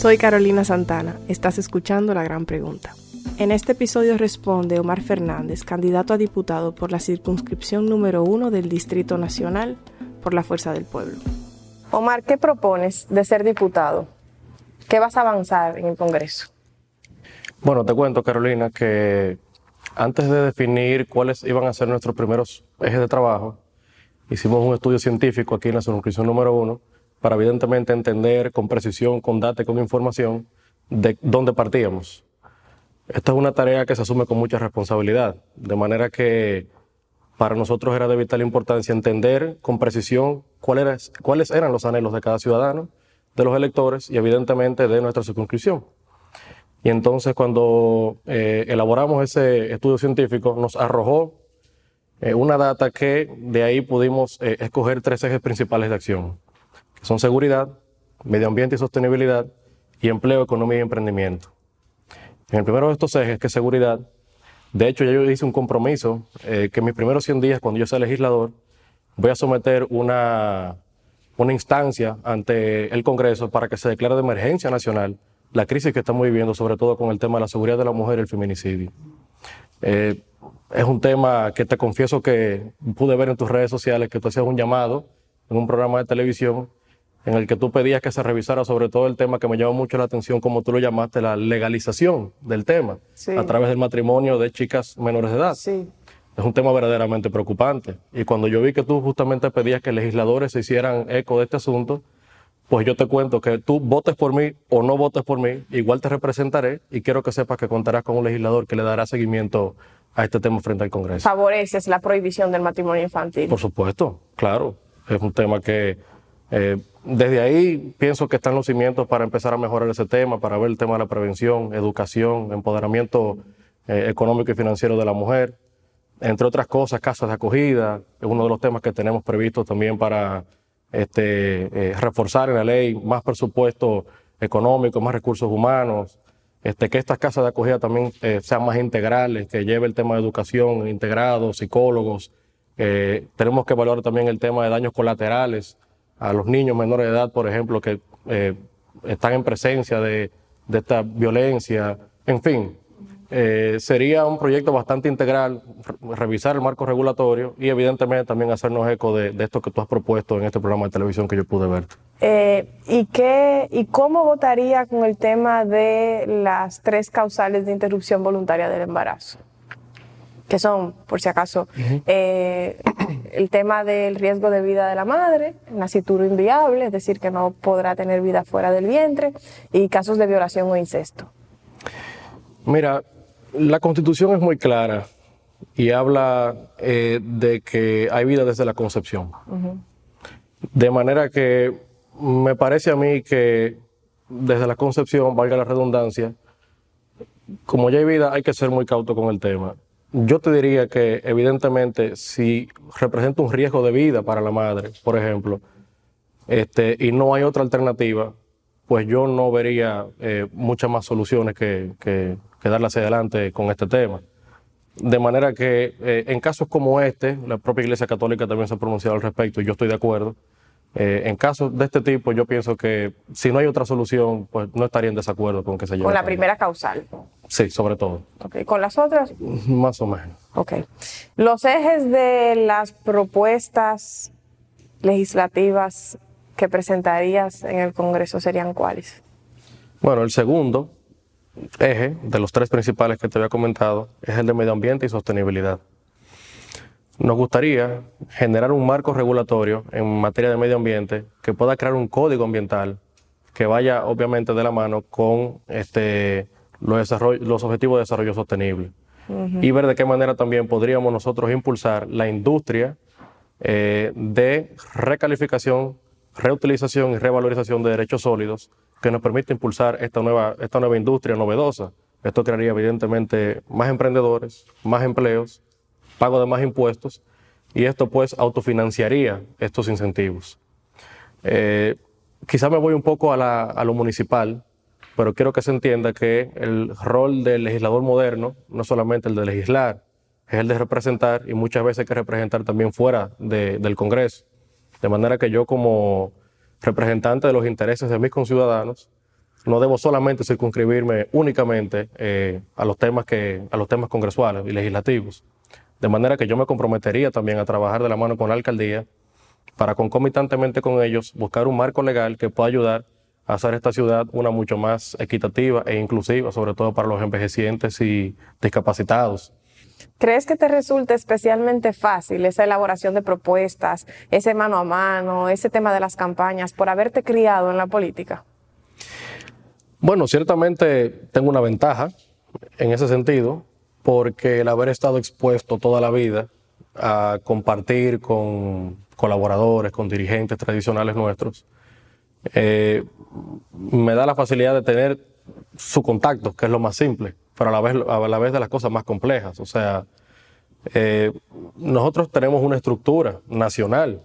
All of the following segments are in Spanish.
Soy Carolina Santana, estás escuchando La Gran Pregunta. En este episodio responde Omar Fernández, candidato a diputado por la circunscripción número uno del Distrito Nacional por la Fuerza del Pueblo. Omar, ¿qué propones de ser diputado? ¿Qué vas a avanzar en el Congreso? Bueno, te cuento, Carolina, que antes de definir cuáles iban a ser nuestros primeros ejes de trabajo, hicimos un estudio científico aquí en la circunscripción número uno para evidentemente entender con precisión, con data con información de dónde partíamos. Esta es una tarea que se asume con mucha responsabilidad, de manera que para nosotros era de vital importancia entender con precisión cuáles eran los anhelos de cada ciudadano, de los electores y evidentemente de nuestra circunscripción. Y entonces cuando eh, elaboramos ese estudio científico nos arrojó eh, una data que de ahí pudimos eh, escoger tres ejes principales de acción, son seguridad, medio ambiente y sostenibilidad y empleo, economía y emprendimiento. En el primero de estos ejes, que seguridad, de hecho ya yo hice un compromiso que en mis primeros 100 días, cuando yo sea legislador, voy a someter una, una instancia ante el Congreso para que se declare de emergencia nacional la crisis que estamos viviendo, sobre todo con el tema de la seguridad de la mujer y el feminicidio. Eh, es un tema que te confieso que pude ver en tus redes sociales que tú hacías un llamado en un programa de televisión en el que tú pedías que se revisara sobre todo el tema que me llamó mucho la atención, como tú lo llamaste, la legalización del tema a través del matrimonio de chicas menores de edad. Sí. Es un tema verdaderamente preocupante. Y cuando yo vi que tú justamente pedías que legisladores se hicieran eco de este asunto, pues yo te cuento que tú votes por mí o no votes por mí, igual te representaré y quiero que sepas que contarás con un legislador que le dará seguimiento a este tema frente al Congreso. ¿Favoreces la prohibición del matrimonio infantil? Por supuesto, claro. Es un tema que eh, desde ahí pienso que están los cimientos para empezar a mejorar ese tema, para ver el tema de la prevención, educación, empoderamiento eh, económico y financiero de la mujer, entre otras cosas, casas de acogida, es uno de los temas que tenemos previstos también para este, eh, reforzar en la ley más presupuesto económico, más recursos humanos, este, que estas casas de acogida también eh, sean más integrales, que lleve el tema de educación integrado, psicólogos. Tenemos que evaluar también el tema de daños colaterales a los niños menores de edad, por ejemplo, que están en presencia de, de esta violencia. En fin, eh, sería un proyecto bastante integral, revisar el marco regulatorio y evidentemente también hacernos eco de, esto que tú has propuesto en este programa de televisión que yo pude ver. Eh, ¿y, qué, ¿Y cómo votaría con el tema de las tres causales de interrupción voluntaria del embarazo? Que son, por si acaso, eh, el tema del riesgo de vida de la madre, nacituro inviable, es decir, que no podrá tener vida fuera del vientre, y casos de violación o incesto. Mira, la constitución es muy clara y habla eh, de que hay vida desde la concepción. De manera que me parece a mí que desde la concepción, valga la redundancia, como ya hay vida, hay que ser muy cauto con el tema. Yo te diría que evidentemente si representa un riesgo de vida para la madre, por ejemplo, este, y no hay otra alternativa, pues yo no vería eh, muchas más soluciones que, que darle hacia adelante con este tema. De manera que eh, en casos como este, la propia Iglesia Católica también se ha pronunciado al respecto y yo estoy de acuerdo. Eh, en casos de este tipo, yo pienso que si no hay otra solución, pues no estaría en desacuerdo con que se lleve. Con la primera causal. Sí, sobre todo. Okay. ¿Con las otras? Más o menos. Ok. Los ejes de las propuestas legislativas que presentarías en el Congreso serían cuáles? Bueno, el segundo eje de los tres principales que te había comentado es el de medio ambiente y sostenibilidad. Nos gustaría generar un marco regulatorio en materia de medio ambiente que pueda crear un código ambiental que vaya obviamente de la mano con este, los, los objetivos de desarrollo sostenible. Y ver de qué manera también podríamos nosotros impulsar la industria eh, de recalificación, reutilización y revalorización de derechos sólidos que nos permite impulsar esta nueva, esta nueva industria novedosa. Esto crearía evidentemente más emprendedores, más empleos, pago de más impuestos y esto pues autofinanciaría estos incentivos. Eh, quizá me voy un poco a, a lo municipal, pero quiero que se entienda que el rol del legislador moderno no es solamente el de legislar, es el de representar y muchas veces hay que representar también fuera del Congreso. De manera que yo como representante de los intereses de mis conciudadanos, no debo solamente circunscribirme únicamente eh, a, los temas que, a los temas congresuales y legislativos. De manera que yo me comprometería también a trabajar de la mano con la alcaldía para concomitantemente con ellos buscar un marco legal que pueda ayudar a hacer esta ciudad una mucho más equitativa e inclusiva, sobre todo para los envejecientes y discapacitados. ¿Crees que te resulta especialmente fácil esa elaboración de propuestas, ese mano a mano, ese tema de las campañas, por haberte criado en la política? Bueno, ciertamente tengo una ventaja en ese sentido, porque el haber estado expuesto toda la vida a compartir con colaboradores, con dirigentes tradicionales nuestros, eh, me da la facilidad de tener su contacto, que es lo más simple, pero a la vez, a la vez de las cosas más complejas. O sea, eh, nosotros tenemos una estructura nacional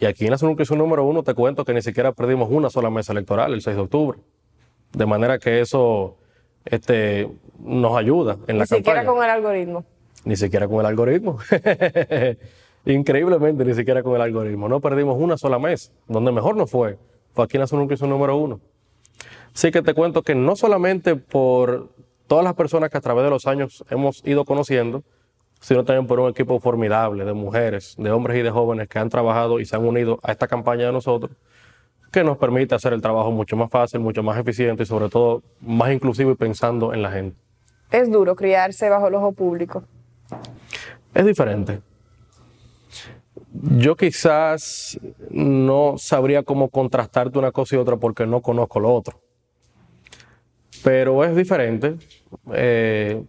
y aquí en la circunscripción número uno te cuento que ni siquiera perdimos una sola mesa electoral el 6 de octubre. De manera que eso este, nos ayuda en la campaña. Ni siquiera con el algoritmo. Ni siquiera con el algoritmo. Increíblemente, ni siquiera con el algoritmo. No perdimos una sola mesa. Donde mejor nos fue fue aquí en la circunscripción número uno. Así que te cuento que no solamente por todas las personas que a través de los años hemos ido conociendo, sino también por un equipo formidable de mujeres, de hombres y de jóvenes que han trabajado y se han unido a esta campaña de nosotros, que nos permite hacer el trabajo mucho más fácil, mucho más eficiente y sobre todo más inclusivo y pensando en la gente. Es duro criarse bajo el ojo público. Es diferente. Yo quizás no sabría cómo contrastarte una cosa y otra porque no conozco lo otro. Pero es diferente. Eh,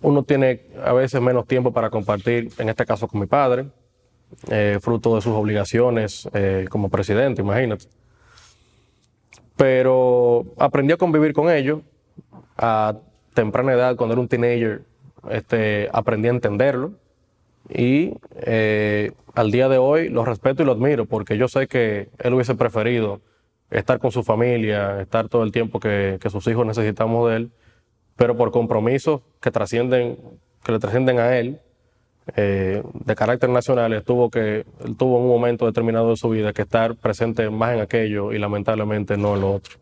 uno tiene a veces menos tiempo para compartir, en este caso con mi padre, eh, fruto de sus obligaciones eh, como presidente, imagínate. Pero aprendí a convivir con ellos a temprana edad, cuando era un teenager, este, aprendí a entenderlo y eh, al día de hoy lo respeto y lo admiro porque yo sé que él hubiese preferido estar con su familia, estar todo el tiempo que, que sus hijos necesitamos de él, pero por compromisos que trascienden, que le trascienden a él, eh, de carácter nacional, estuvo que él tuvo un momento determinado de su vida que estar presente más en aquello y lamentablemente no en lo otro.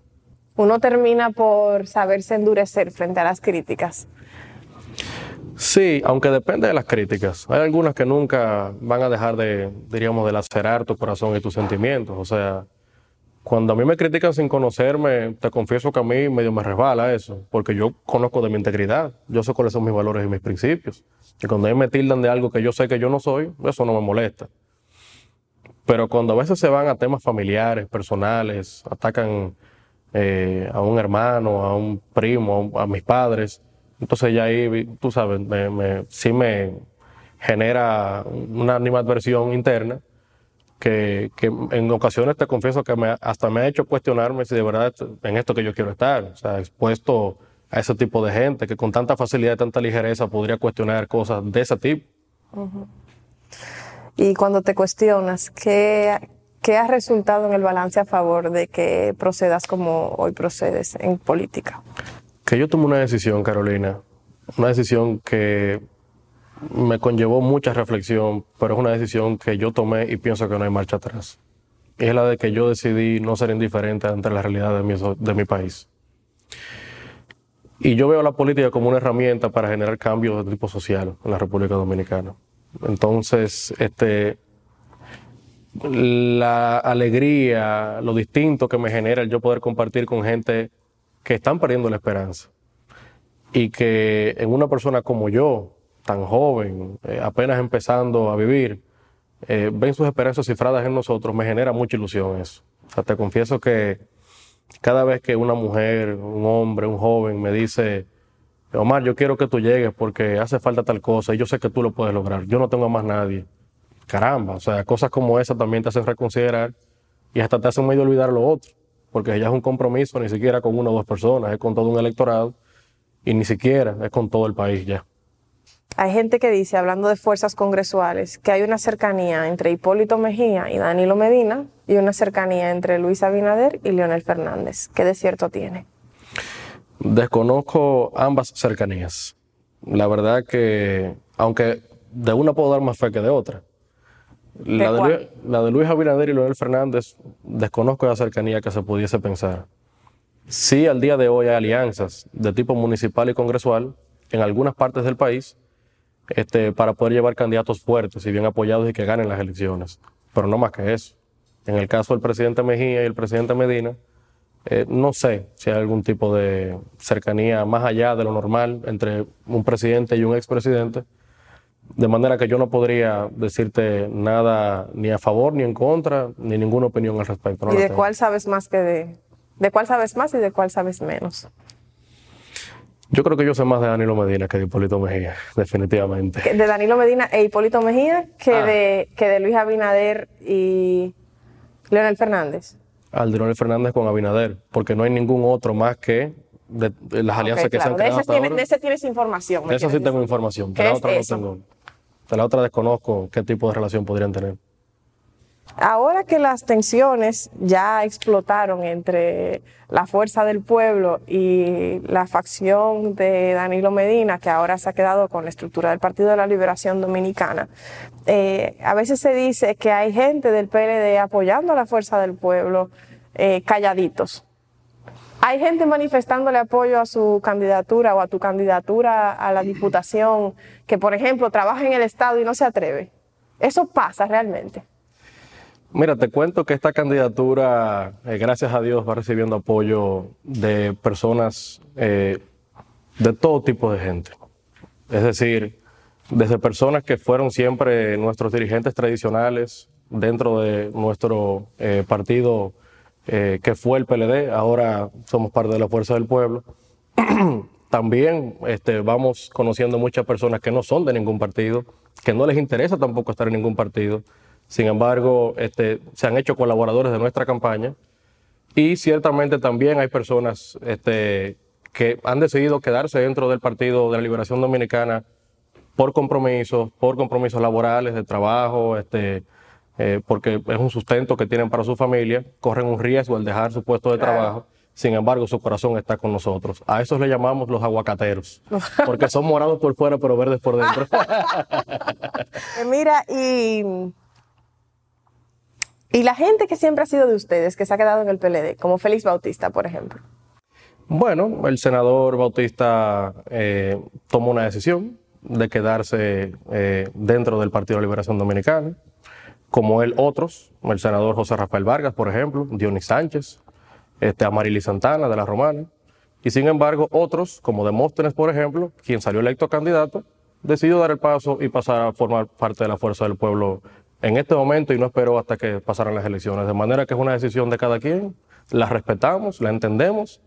Uno termina por saberse endurecer frente a las críticas. Sí, aunque depende de las críticas. Hay algunas que nunca van a dejar de, diríamos, de lacerar tu corazón y tus sentimientos. O sea, cuando a mí me critican sin conocerme, te confieso que a mí medio me resbala eso, porque yo conozco de mi integridad, yo sé cuáles son mis valores y mis principios. Y cuando ellos me tildan de algo que yo sé que yo no soy, eso no me molesta. Pero cuando a veces se van a temas familiares, personales, atacan eh, a un hermano, a un primo, a, mis padres, entonces ya ahí, tú sabes, me, sí me genera una animadversión interna que, en ocasiones te confieso que me, hasta me ha hecho cuestionarme si de verdad en esto que yo quiero estar, o sea, expuesto a ese tipo de gente que con tanta facilidad y tanta ligereza podría cuestionar cosas de ese tipo. Y cuando te cuestionas, ¿qué, ¿qué ha resultado en el balance a favor de que procedas como hoy procedes en política? Que yo tomé una decisión, Carolina, una decisión que me conllevó mucha reflexión, pero es una decisión que yo tomé y pienso que no hay marcha atrás. Es la de que yo decidí no ser indiferente ante la realidad de mi, de mi país. Y yo veo la política como una herramienta para generar cambios de tipo social en la República Dominicana. Entonces, este, la alegría, lo distinto que me genera el yo poder compartir con gente que están perdiendo la esperanza y que en una persona como yo, tan joven, eh, apenas empezando a vivir, eh, ven sus esperanzas cifradas en nosotros, me genera mucha ilusión eso. O sea, te confieso que cada vez que una mujer, un hombre, un joven me dice, Omar, yo quiero que tú llegues porque hace falta tal cosa y yo sé que tú lo puedes lograr, yo no tengo a más nadie. Caramba, o sea, cosas como esas también te hacen reconsiderar y hasta te hacen medio olvidar lo otro, porque ya es un compromiso ni siquiera con una o dos personas, es con todo un electorado y ni siquiera es con todo el país ya. Hay gente que dice, hablando de fuerzas congresuales, que hay una cercanía entre Hipólito Mejía y Danilo Medina y una cercanía entre Luis Abinader y Leonel Fernández. ¿Qué de cierto tiene? Desconozco ambas cercanías. La verdad que, aunque de una puedo dar más fe que de otra. la, de Luis, la de Luis Abinader y Leonel Fernández, desconozco la cercanía que se pudiese pensar. Sí, al día de hoy hay alianzas de tipo municipal y congresual en algunas partes del país este, para poder llevar candidatos fuertes y bien apoyados y que ganen las elecciones. Pero no más que eso. En el caso del presidente Mejía y el presidente Medina, eh, no sé si hay algún tipo de cercanía más allá de lo normal entre un presidente y un expresidente, de manera que yo no podría decirte nada ni a favor ni en contra, ni ninguna opinión al respecto. ¿Y de cuál sabes más que de, de cuál sabes más y de cuál sabes menos? Yo creo que yo sé más de Danilo Medina que de Hipólito Mejía, definitivamente. De Danilo Medina e Hipólito Mejía que, ah. de, que de Luis Abinader y Leonel Fernández al de Leonel Fernández con Abinader, porque no hay ningún otro más que de, las alianzas que se han creado. De ese tienes información. De eso sí tengo información, de la otra no tengo. De la otra desconozco qué tipo de relación podrían tener. Ahora que las tensiones ya explotaron entre la fuerza del pueblo y la facción de Danilo Medina, que ahora se ha quedado con la estructura del Partido de la Liberación Dominicana, eh, a veces se dice que hay gente del PLD apoyando a la fuerza del pueblo eh, calladitos. Hay gente manifestándole apoyo a su candidatura o a tu candidatura a la diputación que, por ejemplo, trabaja en el Estado y no se atreve. Eso pasa realmente. Mira, te cuento que esta candidatura, eh, gracias a Dios, va recibiendo apoyo de personas eh, de todo tipo de gente. Es decir, desde personas que fueron siempre nuestros dirigentes tradicionales dentro de nuestro eh, partido que fue el PLD, ahora somos parte de la Fuerza del Pueblo. También este, vamos conociendo muchas personas que no son de ningún partido, que no les interesa tampoco estar en ningún partido sin embargo, este, se han hecho colaboradores de nuestra campaña y ciertamente también hay personas este, que han decidido quedarse dentro del Partido de la Liberación Dominicana por compromisos, por compromisos laborales, de trabajo, este, eh, porque es un sustento que tienen para su familia, corren un riesgo al dejar su puesto de trabajo. Sin embargo, su corazón está con nosotros. A esos le llamamos los aguacateros, porque son morados por fuera pero verdes por dentro. Mira, y y la gente que siempre ha sido de ustedes, que se ha quedado en el PLD, como Félix Bautista, por ejemplo. Bueno, el senador Bautista eh, tomó una decisión de quedarse eh, dentro del Partido de Liberación Dominicana, como él otros, el senador José Rafael Vargas, por ejemplo, Dionis Sánchez, este, Amarili Santana de la Romana, y sin embargo otros, como Demóstenes, por ejemplo, quien salió electo candidato, decidió dar el paso y pasar a formar parte de la fuerza del pueblo en este momento y no espero hasta que pasaran las elecciones. De manera que es una decisión de cada quien, la respetamos, la entendemos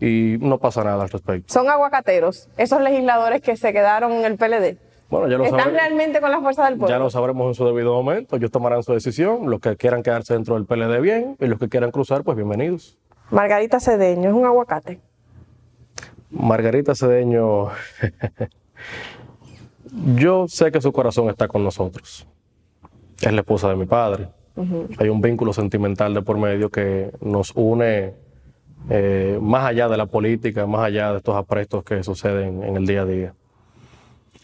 y no pasa nada al respecto. Son aguacateros, esos legisladores que se quedaron en el PLD. Bueno, ya lo ¿Están realmente con la fuerza del pueblo? Ya lo sabremos en su debido momento, ellos tomarán su decisión, los que quieran quedarse dentro del PLD bien y los que quieran cruzar, pues bienvenidos. Margarita Cedeño, ¿es un aguacate? Margarita Cedeño, yo sé que su corazón está con nosotros es la esposa de mi padre. Hay un vínculo sentimental de por medio que nos une eh, más allá de la política, más allá de estos aprestos que suceden en el día a día.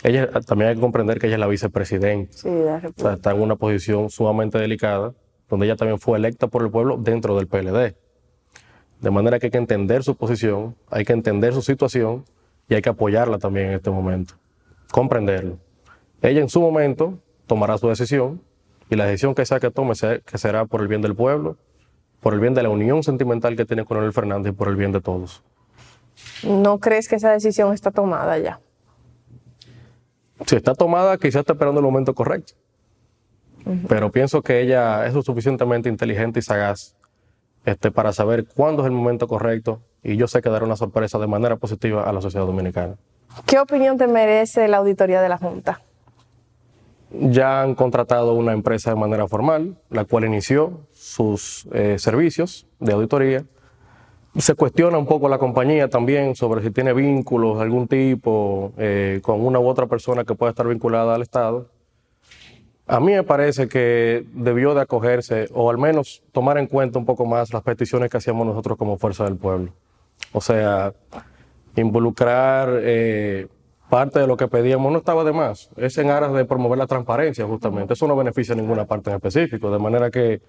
Ella también hay que comprender que ella es la vicepresidenta. Sí, o sea, está en una posición sumamente delicada, donde ella también fue electa por el pueblo dentro del PLD. De manera que hay que entender su posición, hay que entender su situación y hay que apoyarla también en este momento. Comprenderlo. Ella en su momento tomará su decisión, y la decisión que sea que tome que será por el bien del pueblo, por el bien de la unión sentimental que tiene con Leonel Fernández y por el bien de todos. ¿No crees que esa decisión está tomada ya? Si está tomada, quizás está esperando el momento correcto. Pero pienso que ella es lo suficientemente inteligente y sagaz este, para saber cuándo es el momento correcto y yo sé que dará una sorpresa de manera positiva a la sociedad dominicana. ¿Qué opinión te merece la auditoría de la Junta? Ya han contratado una empresa de manera formal, la cual inició sus eh, servicios de auditoría. Se cuestiona un poco la compañía también sobre si tiene vínculos de algún tipo eh, con una u otra persona que pueda estar vinculada al Estado. A mí me parece que debió de acogerse o al menos tomar en cuenta un poco más las peticiones que hacíamos nosotros como Fuerza del Pueblo. O sea, involucrar eh, parte de lo que pedíamos no estaba de más. Es en aras de promover la transparencia, justamente. Eso no beneficia a ninguna parte en específico. De manera que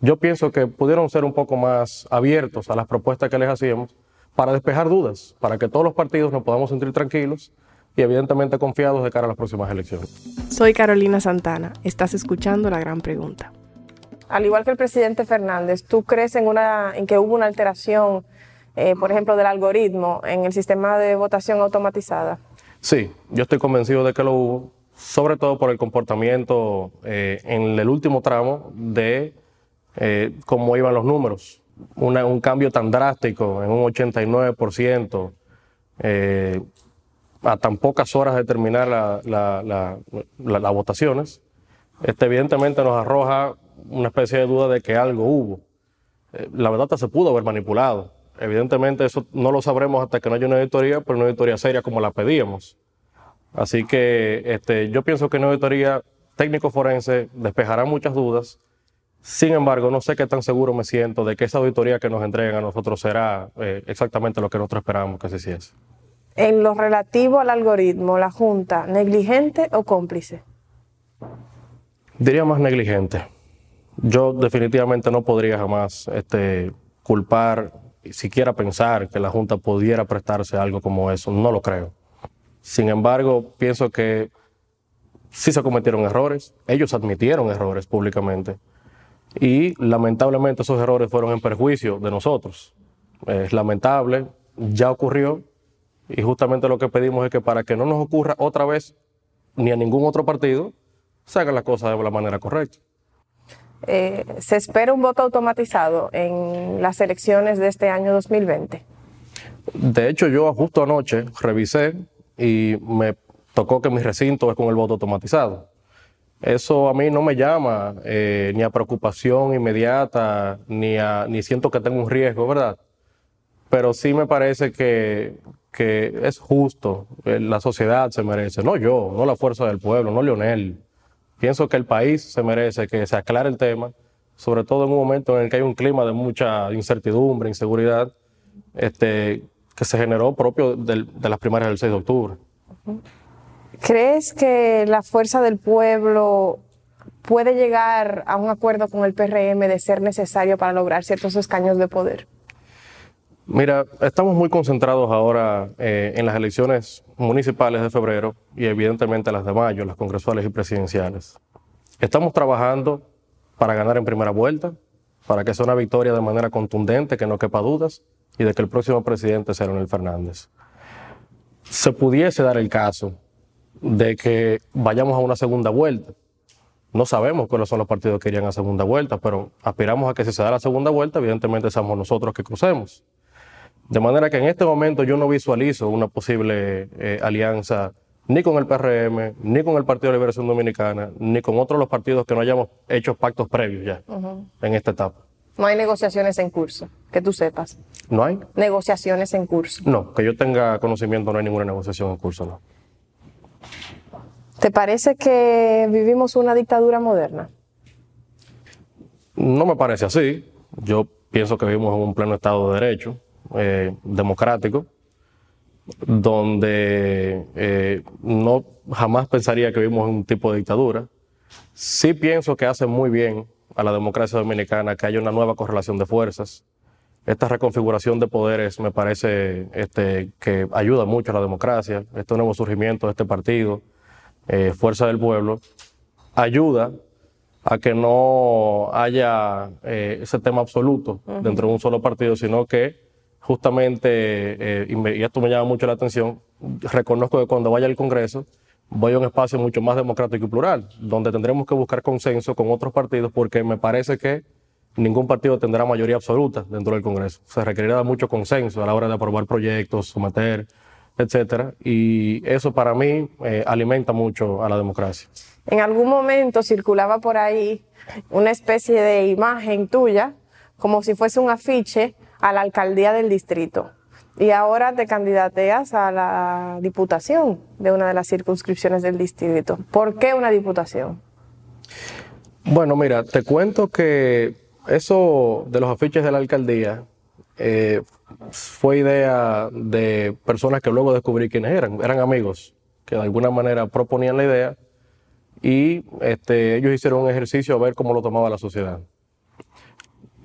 yo pienso que pudieron ser un poco más abiertos a las propuestas que les hacíamos para despejar dudas, para que todos los partidos nos podamos sentir tranquilos y evidentemente confiados de cara a las próximas elecciones. Soy Carolina Santana, estás escuchando la gran pregunta. Al igual que el presidente Fernández, ¿tú crees en, una, en que hubo una alteración, eh, por ejemplo, del algoritmo en el sistema de votación automatizada? Sí, yo estoy convencido de que lo hubo, sobre todo por el comportamiento eh, en el último tramo de eh, cómo iban los números. un cambio tan drástico en un 89%, eh, a tan pocas horas de terminar las votaciones, este, evidentemente nos arroja una especie de duda de que algo hubo. Eh, la verdad se pudo haber manipulado. Evidentemente eso no lo sabremos hasta que no haya una auditoría, pero una auditoría seria como la pedíamos. Así que este, yo pienso que una auditoría técnico forense despejará muchas dudas sin embargo, no sé qué tan seguro me siento de que esa auditoría que nos entreguen a nosotros será eh, exactamente lo que nosotros esperamos que se hiciese. En lo relativo al algoritmo, la Junta, ¿negligente o cómplice? Diría más negligente. Yo definitivamente no podría jamás este, culpar, siquiera pensar que la Junta pudiera prestarse algo como eso. No lo creo. Sin embargo, pienso que sí se cometieron errores. Ellos admitieron errores públicamente y lamentablemente esos errores fueron en perjuicio de nosotros. Es lamentable, ya ocurrió y justamente lo que pedimos es que para que no nos ocurra otra vez ni a ningún otro partido, se hagan las cosas de la manera correcta. Eh, ¿Se espera un voto automatizado en las elecciones de este año 2020? De hecho, yo justo anoche revisé y me tocó que mi recinto es con el voto automatizado. Eso a mí no me llama eh, ni a preocupación inmediata, ni, a, ni siento que tengo un riesgo, ¿verdad? Pero sí me parece que, que es justo, eh, la sociedad se merece, no yo, no la fuerza del pueblo, no Leonel. Pienso que el país se merece que se aclare el tema, sobre todo en un momento en el que hay un clima de mucha incertidumbre, inseguridad, este, que se generó propio de las primarias del 6 de octubre. ¿Crees que la fuerza del pueblo puede llegar a un acuerdo con el PRM de ser necesario para lograr ciertos escaños de poder? Mira, estamos muy concentrados ahora eh, en las elecciones municipales de febrero y evidentemente las de mayo, las congresuales y presidenciales. Estamos trabajando para ganar en primera vuelta, para que sea una victoria de manera contundente, que no quepa dudas, y de que el próximo presidente sea Leonel Fernández. Se pudiese dar el caso de que vayamos a una segunda vuelta. No sabemos cuáles son los partidos que irían a segunda vuelta, pero aspiramos a que si se da la segunda vuelta, evidentemente somos nosotros que crucemos. De manera que en este momento yo no visualizo una posible eh, alianza ni con el PRM, ni con el Partido de Liberación Dominicana, ni con otros los partidos que no hayamos hecho pactos previos ya en esta etapa. No hay negociaciones en curso, que tú sepas. ¿No hay? Negociaciones en curso. No, que yo tenga conocimiento, no hay ninguna negociación en curso, no. ¿Te parece que vivimos una dictadura moderna? No me parece así. Yo pienso que vivimos en un pleno Estado de Derecho, eh, democrático, donde eh, no jamás pensaría que vivimos en un tipo de dictadura. Sí pienso que hace muy bien a la democracia dominicana que haya una nueva correlación de fuerzas. Esta reconfiguración de poderes me parece este, que ayuda mucho a la democracia, este nuevo surgimiento de este partido, eh, Fuerza del Pueblo, ayuda a que no haya eh, ese tema absoluto dentro de un solo partido, sino que justamente, eh, y, esto me llama mucho la atención, reconozco que cuando vaya al Congreso voy a un espacio mucho más democrático y plural, donde tendremos que buscar consenso con otros partidos, porque me parece que ningún partido tendrá mayoría absoluta dentro del Congreso. Se requerirá mucho consenso a la hora de aprobar proyectos, someter etcétera. Y eso para mí eh, alimenta mucho a la democracia. En algún momento circulaba por ahí una especie de imagen tuya, como si fuese un afiche a la alcaldía del distrito. Y ahora te candidateas a la diputación de una de las circunscripciones del distrito. ¿Por qué una diputación? Bueno, mira, te cuento que eso de los afiches de la alcaldía eh, fue idea de personas que luego descubrí quiénes eran, eran amigos que de alguna manera proponían la idea y este, ellos hicieron un ejercicio a ver cómo lo tomaba la sociedad.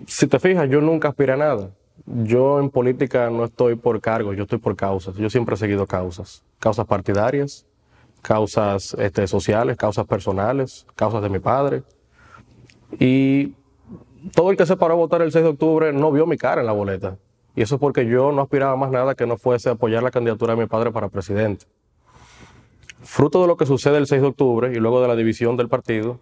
Si te fijas, yo nunca aspiré a nada. Yo en política no estoy por cargos, yo estoy por causas. Yo siempre he seguido causas. Causas partidarias, causas este, sociales, causas personales, causas de mi padre. Y todo el que se paró a votar el 6 de octubre no vio mi cara en la boleta. Y eso es porque yo no aspiraba más nada que no fuese apoyar la candidatura de mi padre para presidente. Fruto de lo que sucede el 6 de octubre y luego de la división del partido,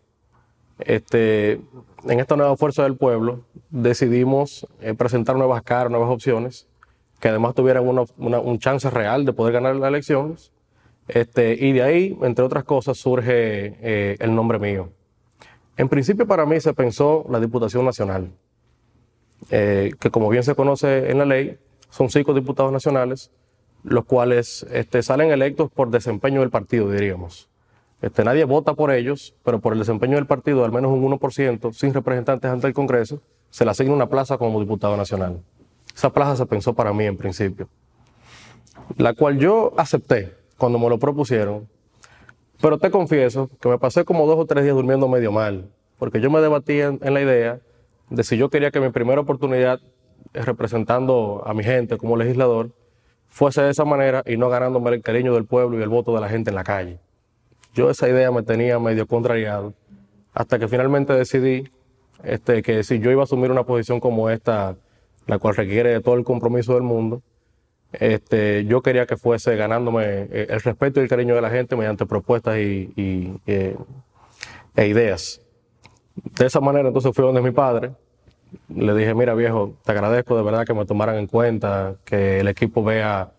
este, en esta nueva fuerza del pueblo decidimos eh, presentar nuevas caras, nuevas opciones, que además tuvieran un chance real de poder ganar las elecciones. Este, y de ahí, entre otras cosas, surge eh, el nombre mío. En principio para mí se pensó la Diputación Nacional, eh, que como bien se conoce en la ley, son cinco diputados nacionales, los cuales este, salen electos por desempeño del partido, diríamos. Este, nadie vota por ellos, pero por el desempeño del partido, al menos un 1%, sin representantes ante el Congreso, se le asigna una plaza como diputado nacional. Esa plaza se pensó para mí en principio, la cual yo acepté cuando me lo propusieron, pero te confieso que me pasé como dos o tres días durmiendo medio mal, porque yo me debatía en, la idea de si yo quería que mi primera oportunidad representando a mi gente como legislador fuese de esa manera y no ganándome el cariño del pueblo y el voto de la gente en la calle. Yo esa idea me tenía medio contrariado, hasta que finalmente decidí este, que si yo iba a asumir una posición como esta, la cual requiere de todo el compromiso del mundo, este, yo quería que fuese ganándome eh, el respeto y el cariño de la gente mediante propuestas y, eh, e ideas. De esa manera entonces fui donde mi padre, le dije, mira viejo, te agradezco de verdad que me tomaran en cuenta, que el equipo vea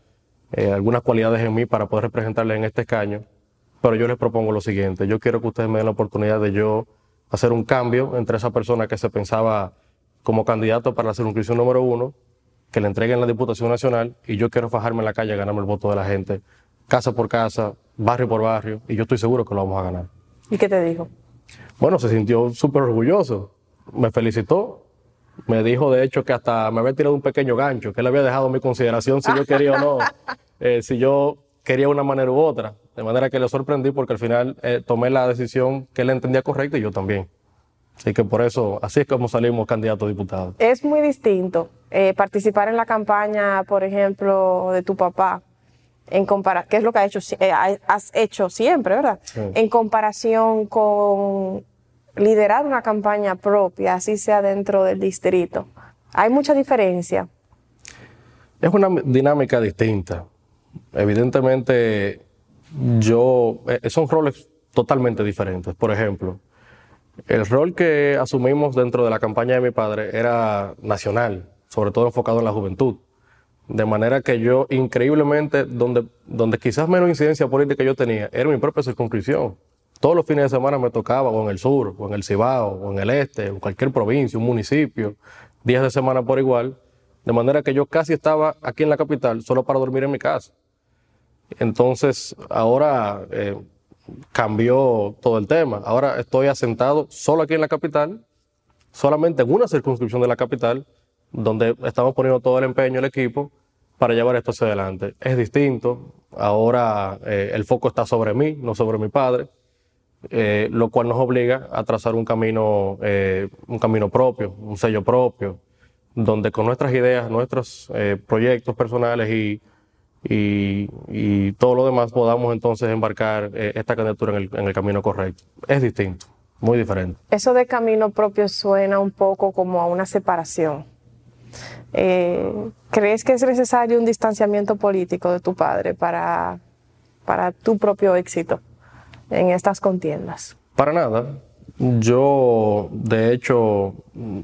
eh, algunas cualidades en mí para poder representarle en este escaño. Pero yo les propongo lo siguiente, yo quiero que ustedes me den la oportunidad de yo hacer un cambio entre esa persona que se pensaba como candidato para la circunscripción número uno, que le entreguen la Diputación Nacional, y yo quiero fajarme en la calle a ganarme el voto de la gente, casa por casa, barrio por barrio, y yo estoy seguro que lo vamos a ganar. ¿Y qué te dijo? Bueno, se sintió súper orgulloso, me felicitó, me dijo de hecho que hasta me había tirado un pequeño gancho, que él había dejado mi consideración si yo quería o no, eh, si yo quería una manera u otra. De manera que le sorprendí porque al final eh, tomé la decisión que él entendía correcta y yo también. Así que por eso, así es como salimos candidatos a diputados. Es muy distinto eh, participar en la campaña, por ejemplo, de tu papá, en que es lo que hecho, eh, has hecho siempre, ¿verdad? En comparación con liderar una campaña propia, así sea dentro del distrito. Hay mucha diferencia. Es una dinámica distinta. Evidentemente, yo, eh, son roles totalmente diferentes. Por ejemplo, el rol que asumimos dentro de la campaña de mi padre era nacional, sobre todo enfocado en la juventud. De manera que yo, increíblemente, donde, donde quizás menos incidencia política yo tenía, era mi propia circunscripción. Todos los fines de semana me tocaba, o en el sur, o en el Cibao, o en el este, o cualquier provincia, un municipio, días de semana por igual. De manera que yo casi estaba aquí en la capital solo para dormir en mi casa. Entonces, ahora eh, cambió todo el tema. Ahora estoy asentado solo aquí en la capital, solamente en una circunscripción de la capital, donde estamos poniendo todo el empeño, el equipo, para llevar esto hacia adelante. Es distinto. Ahora eh, el foco está sobre mí, no sobre mi padre. Eh, lo cual nos obliga a trazar un camino, un camino propio, un sello propio, donde con nuestras ideas, nuestros proyectos personales y y, todo lo demás podamos entonces embarcar eh, esta candidatura en el, camino correcto. Es distinto, muy diferente. Eso de camino propio suena un poco como a una separación. Eh, ¿Crees que es necesario un distanciamiento político de tu padre para, para tu propio éxito en estas contiendas? Para nada. Yo, de hecho,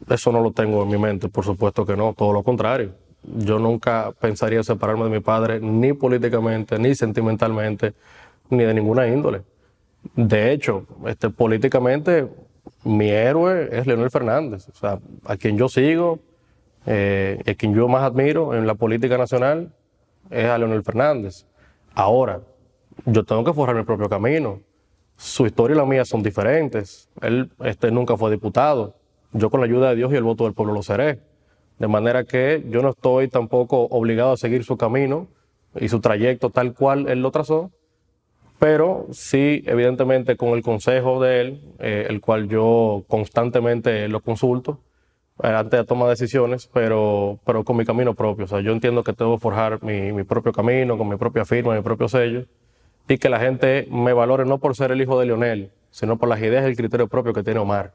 eso no lo tengo en mi mente, por supuesto que no, todo lo contrario yo nunca pensaría separarme de mi padre, ni políticamente, ni sentimentalmente, ni de ninguna índole. De hecho, este, políticamente, mi héroe es Leonel Fernández, o sea, a quien yo sigo, eh, a quien yo más admiro en la política nacional, es a Leonel Fernández. Ahora, yo tengo que forjar mi propio camino. Su historia y la mía son diferentes. Él este, nunca fue diputado. Yo con la ayuda de Dios y el voto del pueblo lo seré. De manera que yo no estoy tampoco obligado a seguir su camino y su trayecto tal cual él lo trazó, pero sí, evidentemente, con el consejo de él, eh, el cual yo constantemente lo consulto, eh, antes de tomar decisiones, pero, pero con mi camino propio. O sea, yo entiendo que debo forjar mi, mi propio camino, con mi propia firma, mi propio sello, y que la gente me valore no por ser el hijo de Leonel, sino por las ideas y el criterio propio que tiene Omar.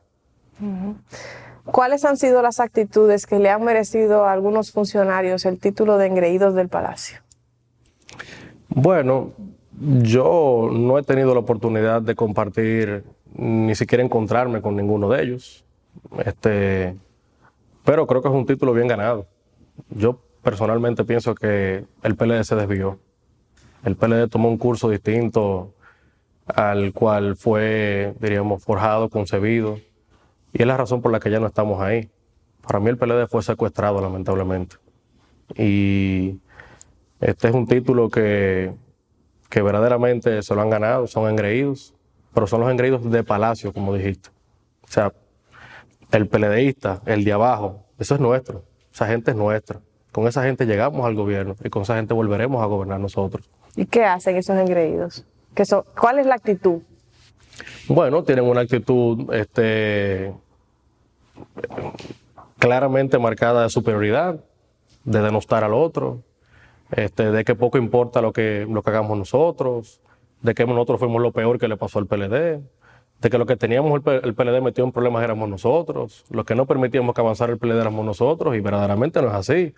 ¿Cuáles han sido las actitudes que le han merecido a algunos funcionarios el título de engreídos del Palacio? Bueno, yo no he tenido la oportunidad de compartir, ni siquiera encontrarme con ninguno de ellos. Este, pero creo que es un título bien ganado. Yo personalmente pienso que el PLD se desvió. El PLD tomó un curso distinto al cual fue, diríamos, forjado, concebido. Y es la razón por la que ya no estamos ahí. Para mí el PLD fue secuestrado, lamentablemente. Y este es un título que, que verdaderamente se lo han ganado, son engreídos, pero son los engreídos de Palacio, como dijiste. O sea, el PLDista, el de abajo, eso es nuestro. Esa gente es nuestra. Con esa gente llegamos al gobierno y con esa gente volveremos a gobernar nosotros. ¿Y qué hacen esos engreídos? ¿Cuál es la actitud? Bueno, tienen una actitud este, claramente marcada de superioridad, de denostar al otro, este, de que poco importa lo que, lo que hagamos nosotros, de que nosotros fuimos lo peor que le pasó al PLD, de que lo que teníamos el, PLD metido en problemas éramos nosotros, lo que no permitíamos que avanzara el PLD éramos nosotros, y verdaderamente no es así.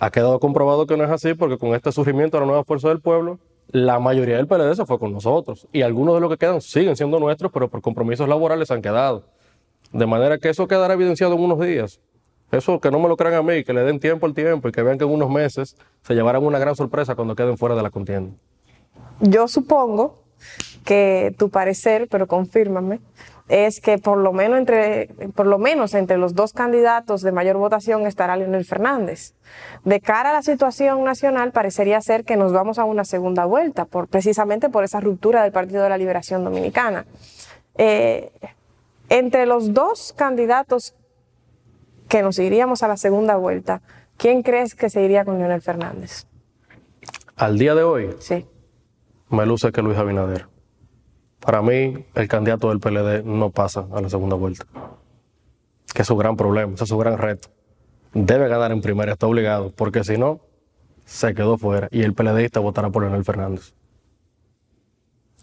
Ha quedado comprobado que no es así porque con este surgimiento de la nueva fuerza del pueblo, la mayoría del PLD se fue con nosotros. Y algunos de los que quedan siguen siendo nuestros, pero por compromisos laborales han quedado. De manera que eso quedará evidenciado en unos días. Eso que no me lo crean a mí, que le den tiempo al tiempo y que vean que en unos meses se llevarán una gran sorpresa cuando queden fuera de la contienda. Yo supongo que tu parecer, pero confírmame, es que por lo menos entre, por lo menos entre los dos candidatos de mayor votación estará Leonel Fernández. De cara a la situación nacional, parecería ser que nos vamos a una segunda vuelta, por, precisamente por esa ruptura del Partido de la Liberación Dominicana. Eh, entre los dos candidatos que nos iríamos a la segunda vuelta, ¿quién crees que se iría con Leonel Fernández? Al día de hoy. Sí. Me luce que Luis Abinader. Para mí, el candidato del PLD no pasa a la segunda vuelta. Que es su gran problema, ese es su gran reto. Debe ganar en primera, está obligado, porque si no, se quedó fuera y el PLDista votará por Leonel Fernández.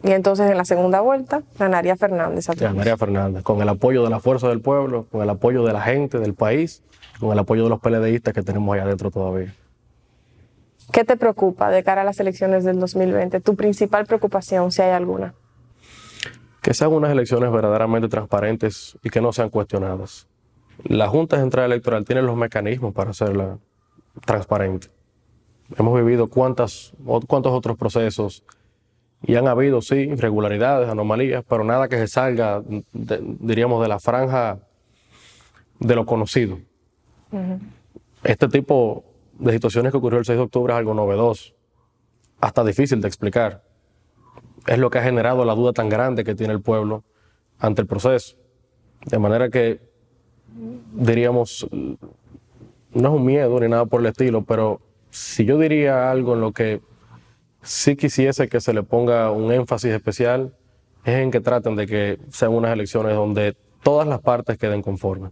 Y entonces en la segunda vuelta ganaría Fernández. Ganaría Fernández, con el apoyo de la fuerza del pueblo, con el apoyo de la gente, del país, con el apoyo de los PLDistas que tenemos allá adentro todavía. ¿Qué te preocupa de cara a las elecciones del 2020? ¿Tu principal preocupación, si hay alguna? Que sean unas elecciones verdaderamente transparentes y que no sean cuestionadas. La Junta Central Electoral tiene los mecanismos para hacerla transparente. Hemos vivido cuántas, cuántos otros procesos y han habido, sí, irregularidades, anomalías, pero nada que se salga, diríamos, de la franja de lo conocido. Este tipo de situaciones que ocurrió el 6 de octubre es algo novedoso, hasta difícil de explicar es lo que ha generado la duda tan grande que tiene el pueblo ante el proceso. De manera que, diríamos, no es un miedo ni nada por el estilo, pero si yo diría algo en lo que sí quisiese que se le ponga un énfasis especial, es en que traten de que sean unas elecciones donde todas las partes queden conformes.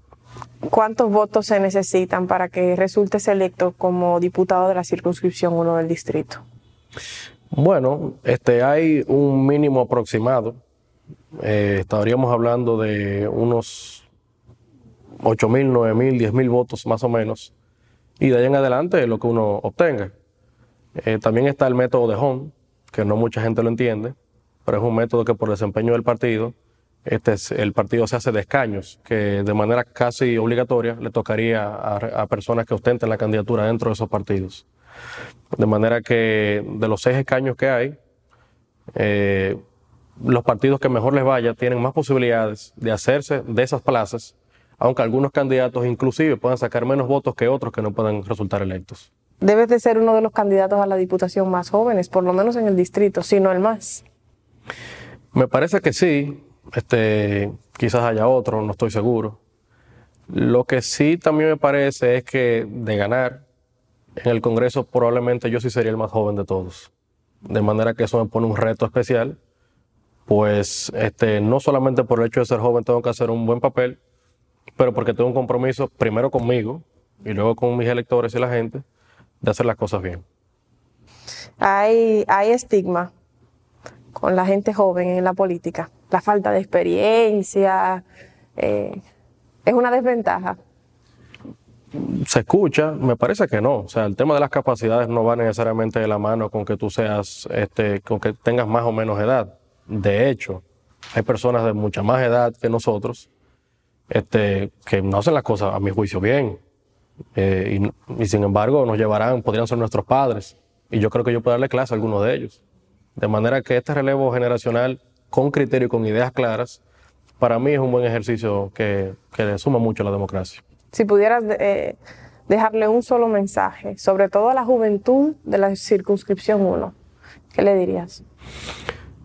¿Cuántos votos se necesitan para que resultes electo como diputado de la circunscripción 1 del distrito? Bueno, este, hay un mínimo aproximado. Eh, estaríamos hablando de unos 8 mil, 9 mil, 10 mil votos más o menos. Y de ahí en adelante lo que uno obtenga. Eh, también está el método de Home, que no mucha gente lo entiende, pero es un método que por desempeño del partido, este el partido se hace de escaños, que de manera casi obligatoria le tocaría a, a personas que ostenten la candidatura dentro de esos partidos. De manera que de los seis escaños que hay, eh, los partidos que mejor les vaya tienen más posibilidades de hacerse de esas plazas, aunque algunos candidatos inclusive puedan sacar menos votos que otros que no puedan resultar electos. Debes de ser uno de los candidatos a la diputación más jóvenes, por lo menos en el distrito, si no el más. Me parece que sí, este, quizás haya otro, no estoy seguro. Lo que sí también me parece es que de ganar, en el Congreso probablemente yo sí sería el más joven de todos. De manera que eso me pone un reto especial, pues este, no solamente por el hecho de ser joven tengo que hacer un buen papel, pero porque tengo un compromiso primero conmigo y luego con mis electores y la gente de hacer las cosas bien. Hay, hay estigma con la gente joven en la política, la falta de experiencia, eh, es una desventaja. Se escucha, me parece que no. O sea, el tema de las capacidades no va necesariamente de la mano con que tú seas, este, con que tengas más o menos edad. De hecho, hay personas de mucha más edad que nosotros este, que no hacen las cosas, a mi juicio, bien. Eh, y, sin embargo, nos llevarán, podrían ser nuestros padres. Y yo creo que yo puedo darle clase a algunos de ellos. De manera que este relevo generacional, con criterio y con ideas claras, para mí es un buen ejercicio que, le suma mucho a la democracia. Si pudieras eh, dejarle un solo mensaje, sobre todo a la juventud de la circunscripción 1, ¿qué le dirías?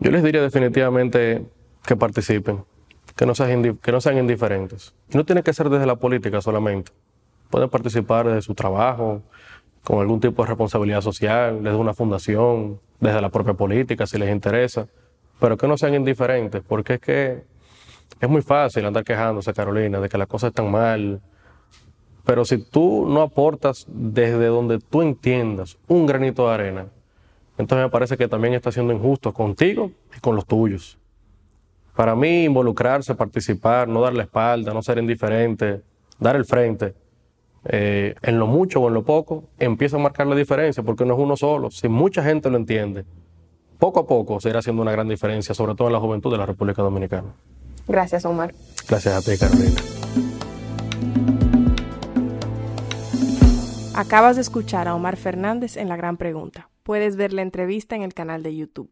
Yo les diría definitivamente que participen, que no sean, que no sean indiferentes. Y no tiene que ser desde la política solamente. Pueden participar desde su trabajo, con algún tipo de responsabilidad social, desde una fundación, desde la propia política, si les interesa, pero que no sean indiferentes, porque es que es muy fácil andar quejándose, Carolina, de que las cosas están mal, pero si tú no aportas desde donde tú entiendas un granito de arena, entonces me parece que también está siendo injusto contigo y con los tuyos. Para mí, involucrarse, participar, no dar la espalda, no ser indiferente, dar el frente, eh, en lo mucho o en lo poco, empieza a marcar la diferencia, porque no es uno solo. Si mucha gente lo entiende, poco a poco se irá haciendo una gran diferencia, sobre todo en la juventud de la República Dominicana. Gracias, Omar. Gracias a ti, Carolina. Acabas de escuchar a Omar Fernández en La Gran Pregunta. Puedes ver la entrevista en el canal de YouTube.